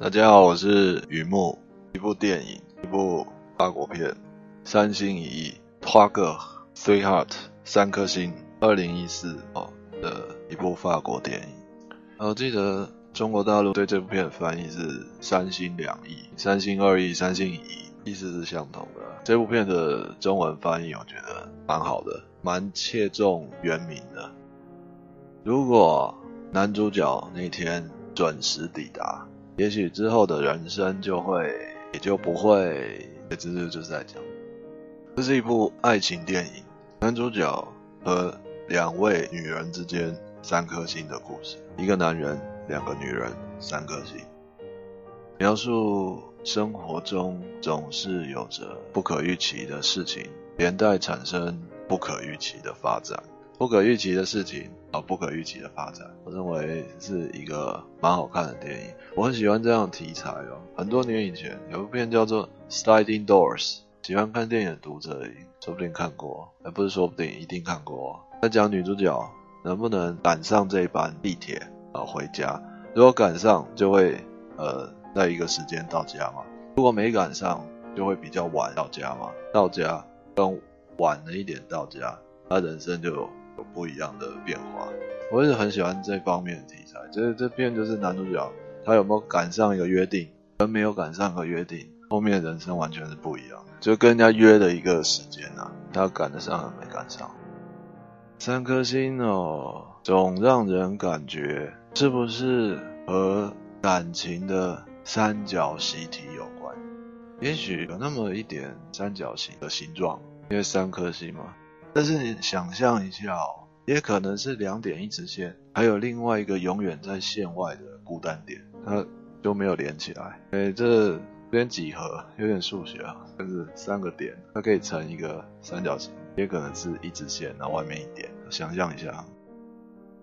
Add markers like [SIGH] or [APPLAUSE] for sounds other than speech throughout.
大家好，我是雨木。一部电影，一部法国片，三心一意，Trois cœurs, Three Hearts，三颗心，二零一四哦的一部法国电影。我记得中国大陆对这部片的翻译是三心两意，三心二意，三心一意，意思是相同的。这部片的中文翻译我觉得蛮好的，蛮切中原名的。如果男主角那天准时抵达，也许之后的人生就会也就不会。这这就是在讲，这是一部爱情电影，男主角和两位女人之间三颗心的故事。一个男人，两个女人，三颗心，描述生活中总是有着不可预期的事情，连带产生不可预期的发展。不可预期的事情啊，不可预期的发展，我认为是一个蛮好看的电影。我很喜欢这样的题材哦。很多年以前有一部片叫做《Sliding Doors》，喜欢看电影的读者说不定看过，而不是说不定一定看过。在讲女主角能不能赶上这一班地铁啊回家，如果赶上就会呃在一个时间到家嘛，如果没赶上就会比较晚到家嘛，到家更晚了一点到家，她人生就。有不一样的变化，我一直很喜欢这方面的题材。就是这片就是男主角他有没有赶上一个约定，跟没有赶上个约定，后面人生完全是不一样的。就跟人家约了一个时间啊，他赶得上没赶上。三颗星哦，总让人感觉是不是和感情的三角习题有关？也许有那么一点三角形的形状，因为三颗星嘛。但是你想象一下哦，也可能是两点一直线，还有另外一个永远在线外的孤单点，它就没有连起来。哎，这有点几何，有点数学啊。但是三个点，它可以成一个三角形，也可能是一直线，然后外面一点。想象一下，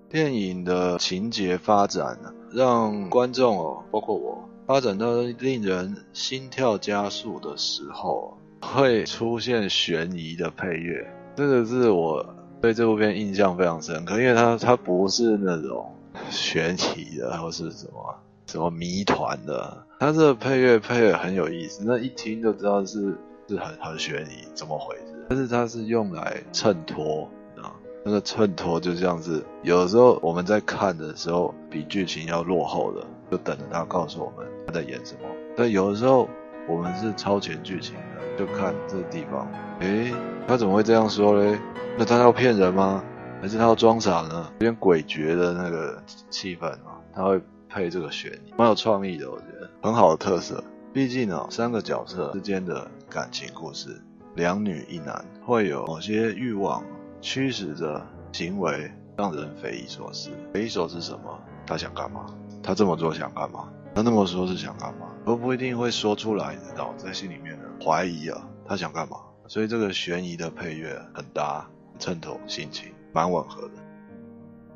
电影的情节发展呢，让观众哦，包括我，发展到令人心跳加速的时候，会出现悬疑的配乐。这个是我对这部片印象非常深刻，因为它它不是那种悬疑的，或是什么什么谜团的，它这个配乐配的很有意思，那一听就知道是是很很悬疑，怎么回事？但是它是用来衬托啊，那个衬托就像是有的时候我们在看的时候比剧情要落后的，就等着他告诉我们他在演什么，但有的时候我们是超前剧情的。就看这地方，诶，他怎么会这样说嘞？那他要骗人吗？还是他要装傻呢？有点诡谲的那个气氛啊，他会配这个悬疑，蛮有创意的，我觉得很好的特色。毕竟啊，三个角色之间的感情故事，两女一男，会有某些欲望驱使着行为，让人匪夷所思。匪夷所思什么？他想干嘛？他这么做想干嘛？他那么说是想干嘛？都不一定会说出来，知道在心里面的怀疑啊，他想干嘛？所以这个悬疑的配乐很搭，衬托心情，蛮吻合的。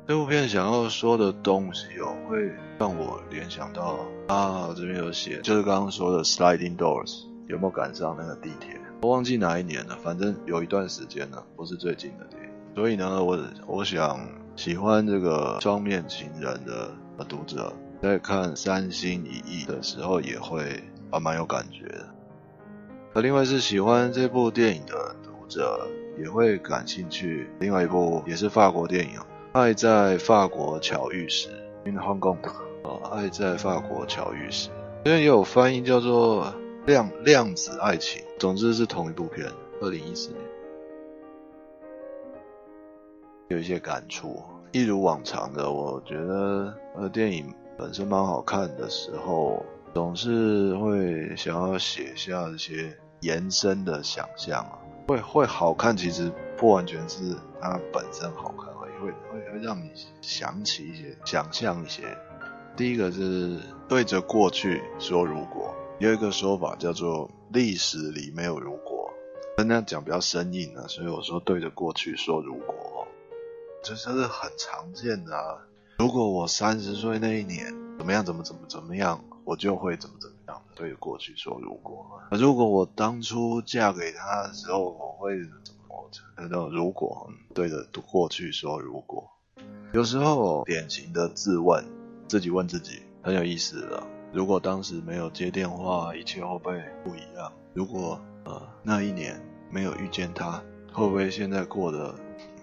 这部片想要说的东西哦，会让我联想到啊，这边有写，就是刚刚说的 Sliding Doors，有没有赶上那个地铁？我忘记哪一年了，反正有一段时间了，不是最近的电影。所以呢，我我想喜欢这个双面情人的读者。在看三心一意的时候，也会还蛮有感觉的。而另外是喜欢这部电影的读者，也会感兴趣。另外一部也是法国电影《爱在法国巧遇时》（In Hong Kong）。哦，《爱在法国巧遇时》，因为也有翻译叫做《量量子爱情》。总之是同一部片，二零一四年。有一些感触，一如往常的，我觉得呃电影。本身蛮好看的时候，总是会想要写下一些延伸的想象啊。会会好看，其实不完全是它本身好看而已，会会会让你想起一些、想象一些。第一个是对着过去说如果，有一个说法叫做历史里没有如果，那样讲比较生硬啊，所以我说对着过去说如果，这是很常见的啊。如果我三十岁那一年怎么样，怎么怎么怎么样，我就会怎么怎么样。对着过去说如果，如果我当初嫁给他的时候，我会怎么？那种如果对着过去说如果，有时候典型的自问，自己问自己很有意思的。如果当时没有接电话，一切会不会不一样？如果呃那一年没有遇见他，会不会现在过得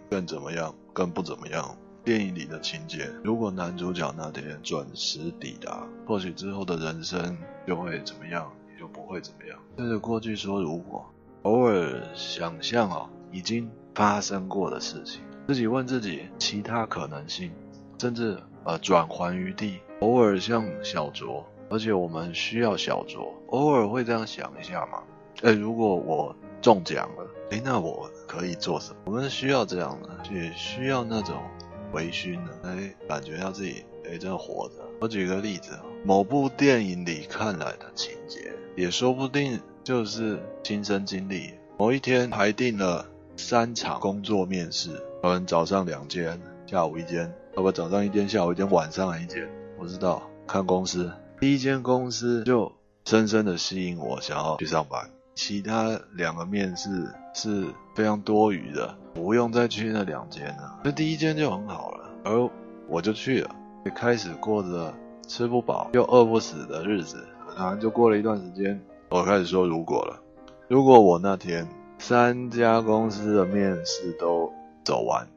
更怎么样，更不怎么样？电影里的情节，如果男主角那天准时抵达，或许之后的人生就会怎么样，也就不会怎么样。对着过去说如果，偶尔想象哦，已经发生过的事情，自己问自己其他可能性，甚至呃转还余地，偶尔像小酌，而且我们需要小酌，偶尔会这样想一下嘛？哎，如果我中奖了，哎，那我可以做什么？我们需要这样的，也需要那种。微醺了，哎，感觉到自己哎，真的活着。我举个例子，某部电影里看来的情节，也说不定就是亲身经历。某一天排定了三场工作面试，可能早上两间，下午一间，要不早上一间，下午一间，晚上一间，不知道。看公司，第一间公司就深深的吸引我，想要去上班。其他两个面试是非常多余的，不用再去那两间了。那第一间就很好了，而我就去了，也开始过着吃不饱又饿不死的日子。然后就过了一段时间，我开始说如果了，如果我那天三家公司的面试都走完，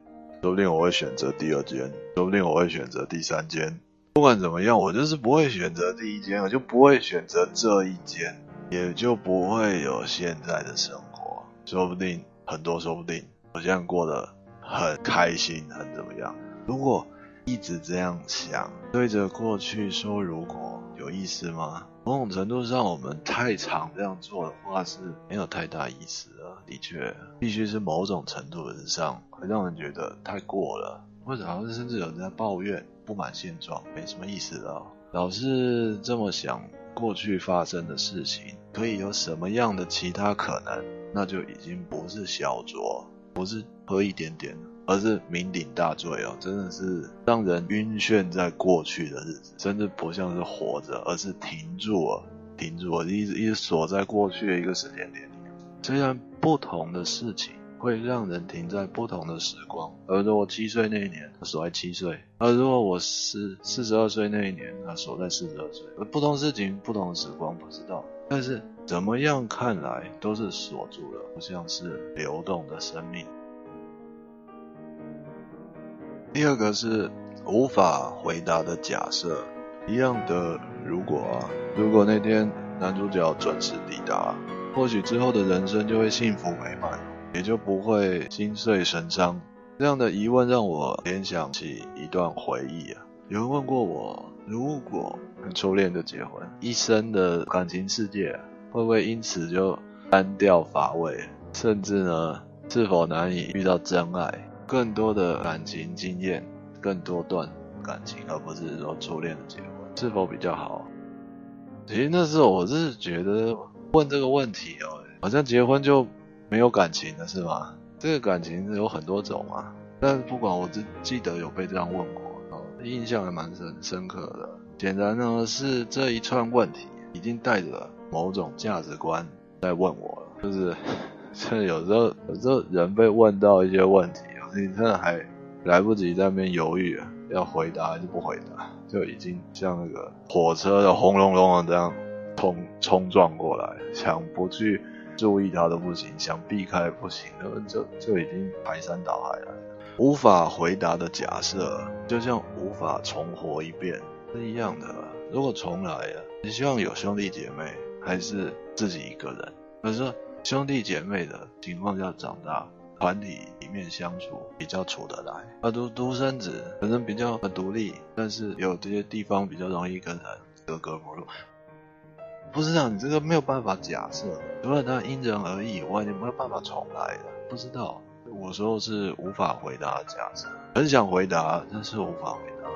说不定我会选择第二间，说不定我会选择第三间。不管怎么样，我就是不会选择第一间，我就不会选择这一间。也就不会有现在的生活，说不定很多，说不定我现在过得很开心，很怎么样？如果一直这样想，对着过去说如果有意思吗？某种程度上，我们太常这样做的话是没有太大意思的。的确，必须是某种程度上，会让人觉得太过了，或者好像甚至有人在抱怨不满现状，没什么意思的。老是这么想。过去发生的事情可以有什么样的其他可能？那就已经不是小酌，不是喝一点点，而是酩酊大醉哦！真的是让人晕眩在过去的日子，甚至不像是活着，而是停住了，停住了，一直一直锁在过去的一个时间点里。虽然不同的事情。会让人停在不同的时光，而如果我七岁那一年，他锁在七岁；而如果我是四十二岁那一年，他锁在四十二岁。而不同事情、不同的时光，不知道。但是怎么样看来都是锁住了，不像是流动的生命。第二个是无法回答的假设，一样的，如果啊，如果那天男主角准时抵达，或许之后的人生就会幸福美满。也就不会心碎神伤。这样的疑问让我联想起一段回忆啊。有人问过我，如果初恋就结婚，一生的感情世界会不会因此就单调乏味？甚至呢，是否难以遇到真爱？更多的感情经验，更多段感情，而不是说初恋的结婚，是否比较好？其实那时候我是觉得问这个问题哦，好像结婚就。没有感情的是吗？这个感情有很多种啊，但不管，我只记得有被这样问过，印象还蛮深深刻的。显然呢，是这一串问题已经带着某种价值观在问我了，就是，这 [LAUGHS] 有时候有时候人被问到一些问题，你真的还来不及在那边犹豫，要回答还是不回答，就已经像那个火车的轰隆隆的这样冲冲撞过来，想不去。注意他都不行，想避开不行，[LAUGHS] 就就已经排山倒海了。无法回答的假设，就像无法重活一遍是一样的。如果重来了，你希望有兄弟姐妹，还是自己一个人？可是兄弟姐妹的情况下长大，团体里面相处比较处得来，而独独生子可能比较很独立，但是有这些地方比较容易跟人格格不入。不知道，你这个没有办法假设，除了它因人而异以外，你没有办法重来的。不知道，我说是无法回答的假设，很想回答，但是无法回答。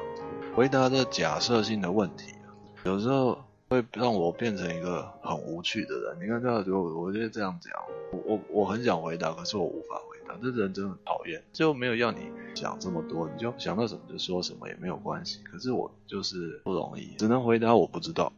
回答的假设性的问题，有时候会让我变成一个很无趣的人。你看这样，我我觉得这样讲，我我我很想回答，可是我无法回答。这人真的很讨厌，就没有要你想这么多，你就想到什么就说什么也没有关系。可是我就是不容易，只能回答我不知道，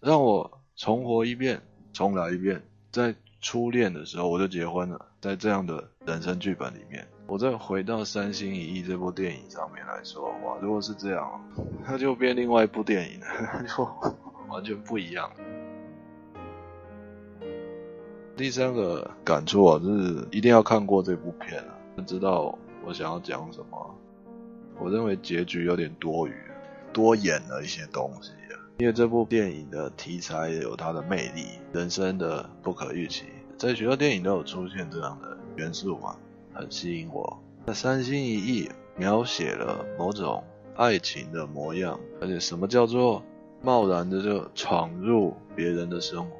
让我。重活一遍，重来一遍。在初恋的时候我就结婚了。在这样的人生剧本里面，我再回到三心一意这部电影上面来说的话，如果是这样，那就变另外一部电影了，就完全不一样。第三个感触啊，就是一定要看过这部片啊，知道我想要讲什么。我认为结局有点多余，多演了一些东西。因为这部电影的题材有它的魅力，人生的不可预期，在许多电影都有出现这样的元素嘛，很吸引我。那三心一意描写了某种爱情的模样，而且什么叫做贸然的就闯入别人的生活，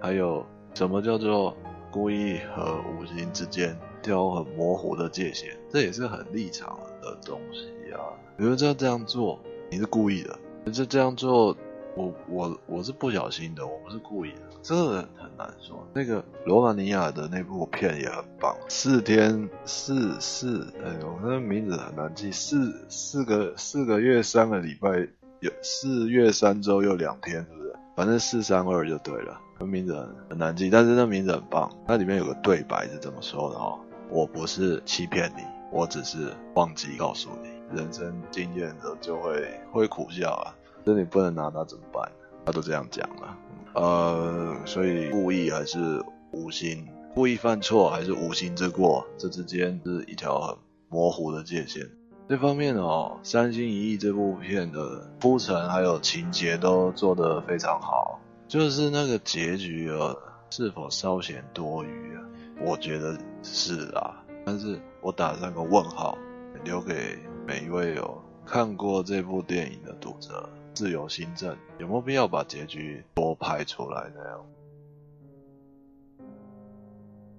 还有。什么叫做故意和无心之间挑很模糊的界限？这也是很立场的东西啊。比如说这样做，你是故意的；就这样做，我我我是不小心的，我不是故意的。这个很难说。那个罗马尼亚的那部片也很棒，四天四四，哎呦，那个名字很难记，四四个四个月三个礼拜，有四月三周又两天，是不是？反正四三二就对了。那名字很很难记，但是那名字很棒。那里面有个对白是这么说的哦：“我不是欺骗你，我只是忘记告诉你。人生经验的就会会苦笑啊，这你不能拿他怎么办？他都这样讲了，呃，所以故意还是无心，故意犯错还是无心之过，这之间是一条很模糊的界限。这方面哦，三心一意这部片的铺陈还有情节都做得非常好。”就是那个结局啊，是否稍显多余啊？我觉得是啊，但是我打上个问号，留给每一位有看过这部电影的读者自由心证，有没有必要把结局多拍出来那样？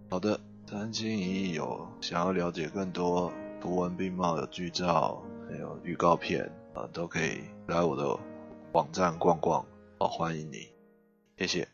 好的，三心一意有想要了解更多图文并茂的剧照，还有预告片啊，都可以来我的网站逛逛，好，欢迎你。谢谢。